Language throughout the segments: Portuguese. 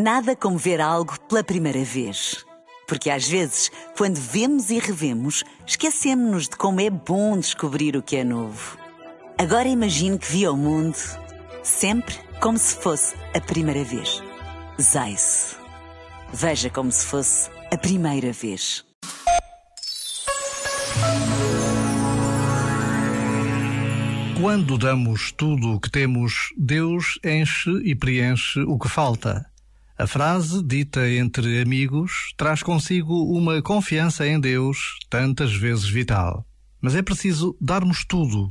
Nada como ver algo pela primeira vez. Porque às vezes, quando vemos e revemos, esquecemos-nos de como é bom descobrir o que é novo. Agora imagine que viu o mundo sempre como se fosse a primeira vez. Zais. Veja como se fosse a primeira vez. Quando damos tudo o que temos, Deus enche e preenche o que falta. A frase, dita entre amigos, traz consigo uma confiança em Deus, tantas vezes vital. Mas é preciso darmos tudo.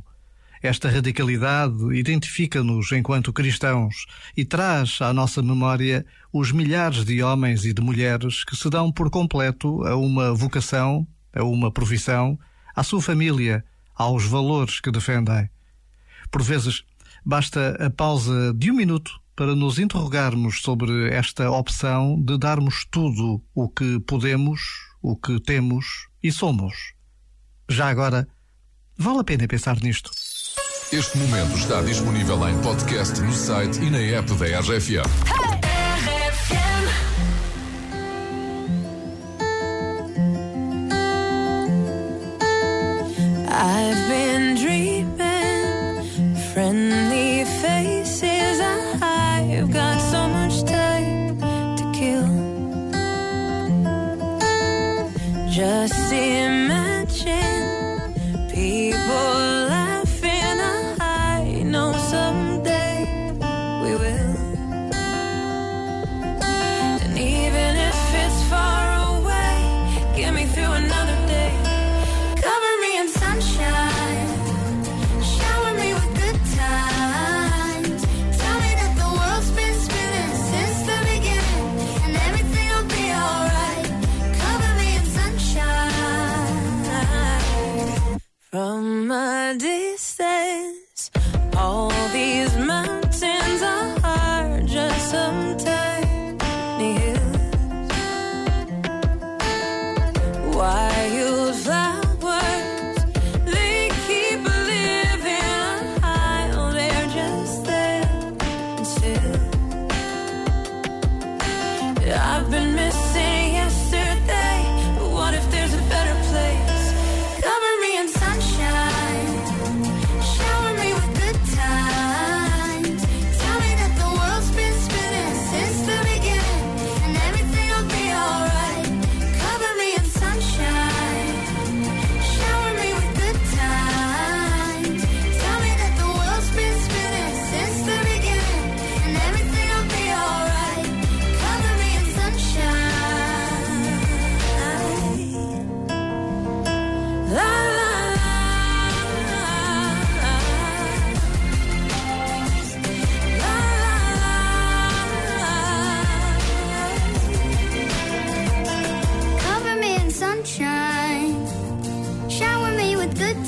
Esta radicalidade identifica-nos enquanto cristãos e traz à nossa memória os milhares de homens e de mulheres que se dão por completo a uma vocação, a uma profissão, à sua família, aos valores que defendem. Por vezes, basta a pausa de um minuto para nos interrogarmos sobre esta opção de darmos tudo o que podemos, o que temos e somos. Já agora, vale a pena pensar nisto. Este momento está disponível em podcast no site e na app da RFM. I've been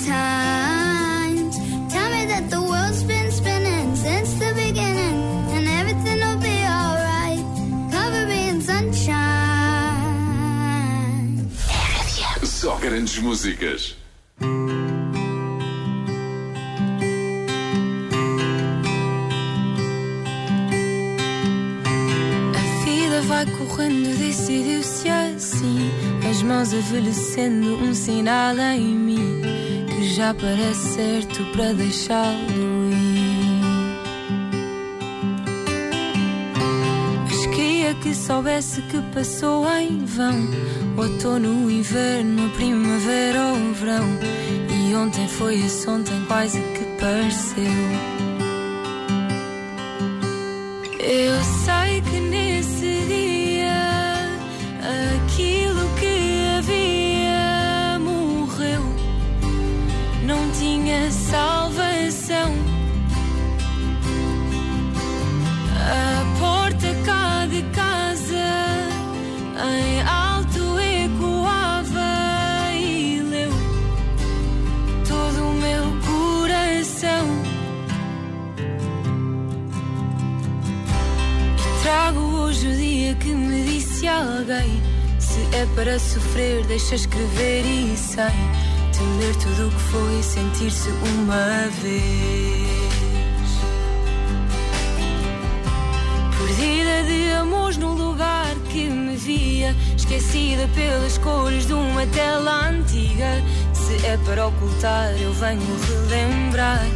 times. Tell me that the world's been spinning since the beginning, and everything'll be alright. Cover me in sunshine. Só grandes músicas. A vida vai correndo, decidiu-se assim. As mãos envelhecendo, um sinal em mim que já parece certo para deixá-lo ir. Mas queria que soubesse que passou em vão. Outono, inverno, primavera ou verão. E ontem foi esse ontem, quase que pareceu. Alguém: Se é para sofrer, deixa escrever e sem temer tudo o que foi sentir-se uma vez. Perdida de amores no dia, esquecida pelas cores de uma tela antiga. Se é para ocultar, eu venho relembrar.